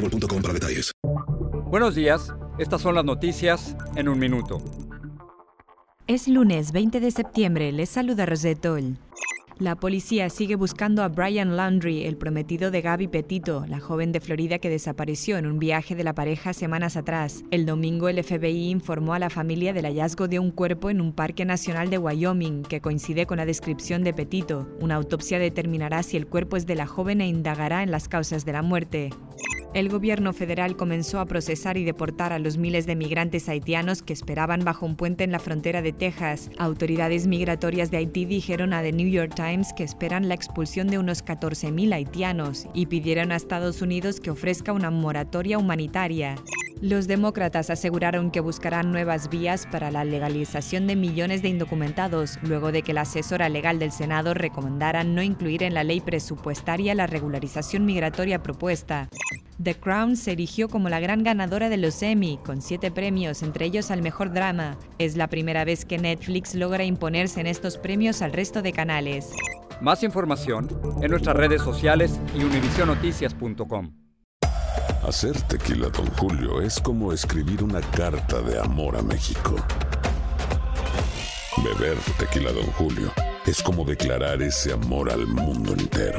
boostmobile.com para detalles. Buenos días, estas son las noticias en un minuto. Es lunes 20 de septiembre, les saluda Rosetol. La policía sigue buscando a Brian Landry, el prometido de Gaby Petito, la joven de Florida que desapareció en un viaje de la pareja semanas atrás. El domingo el FBI informó a la familia del hallazgo de un cuerpo en un parque nacional de Wyoming que coincide con la descripción de Petito. Una autopsia determinará si el cuerpo es de la joven e indagará en las causas de la muerte. El gobierno federal comenzó a procesar y deportar a los miles de migrantes haitianos que esperaban bajo un puente en la frontera de Texas. Autoridades migratorias de Haití dijeron a The New York Times que esperan la expulsión de unos 14.000 haitianos y pidieron a Estados Unidos que ofrezca una moratoria humanitaria. Los demócratas aseguraron que buscarán nuevas vías para la legalización de millones de indocumentados, luego de que la asesora legal del Senado recomendara no incluir en la ley presupuestaria la regularización migratoria propuesta. The Crown se erigió como la gran ganadora de los Emmy, con siete premios, entre ellos al mejor drama. Es la primera vez que Netflix logra imponerse en estos premios al resto de canales. Más información en nuestras redes sociales y univisionoticias.com. Hacer tequila, Don Julio, es como escribir una carta de amor a México. Beber tequila, Don Julio, es como declarar ese amor al mundo entero.